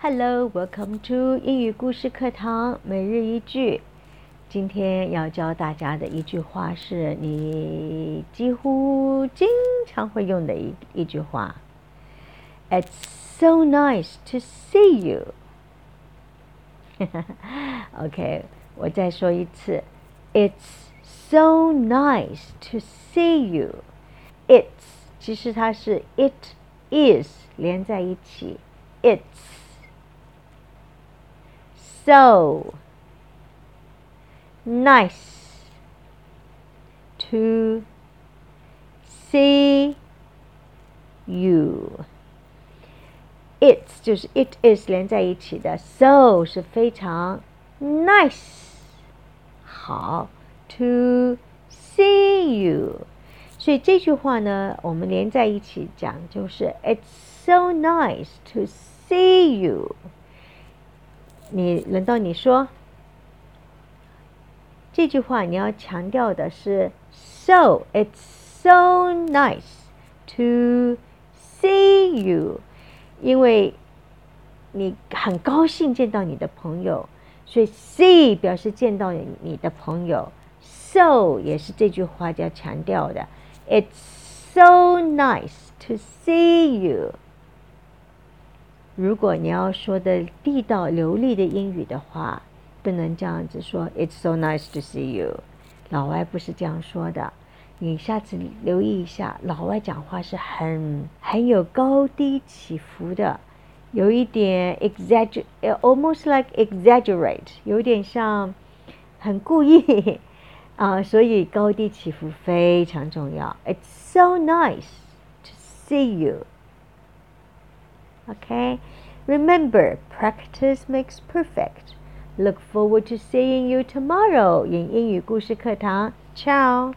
Hello, welcome to 英语故事课堂每日一句。今天要教大家的一句话是你几乎经常会用的一一句话。It's so nice to see you. OK，我再说一次。It's so nice to see you. It's 其实它是 it is 连在一起。It's so nice to see you. It 就是 it is 连在一起的，so 是非常 nice 好 to see you。所以这句话呢，我们连在一起讲，就是 It's so nice to see you。 你轮到你说这句话，你要强调的是 so。It's so nice to see you，因为你很高兴见到你的朋友，所以 see 表示见到你的朋友，so 也是这句话要强调的。It's so nice to see you。如果你要说的地道流利的英语的话，不能这样子说。It's so nice to see you。老外不是这样说的。你下次留意一下，老外讲话是很很有高低起伏的，有一点 exaggerate，almost like exaggerate，有点像很故意。啊，所以高低起伏非常重要。It's so nice to see you. Okay, remember, practice makes perfect. Look forward to seeing you tomorrow in 英语故事课堂。Ciao.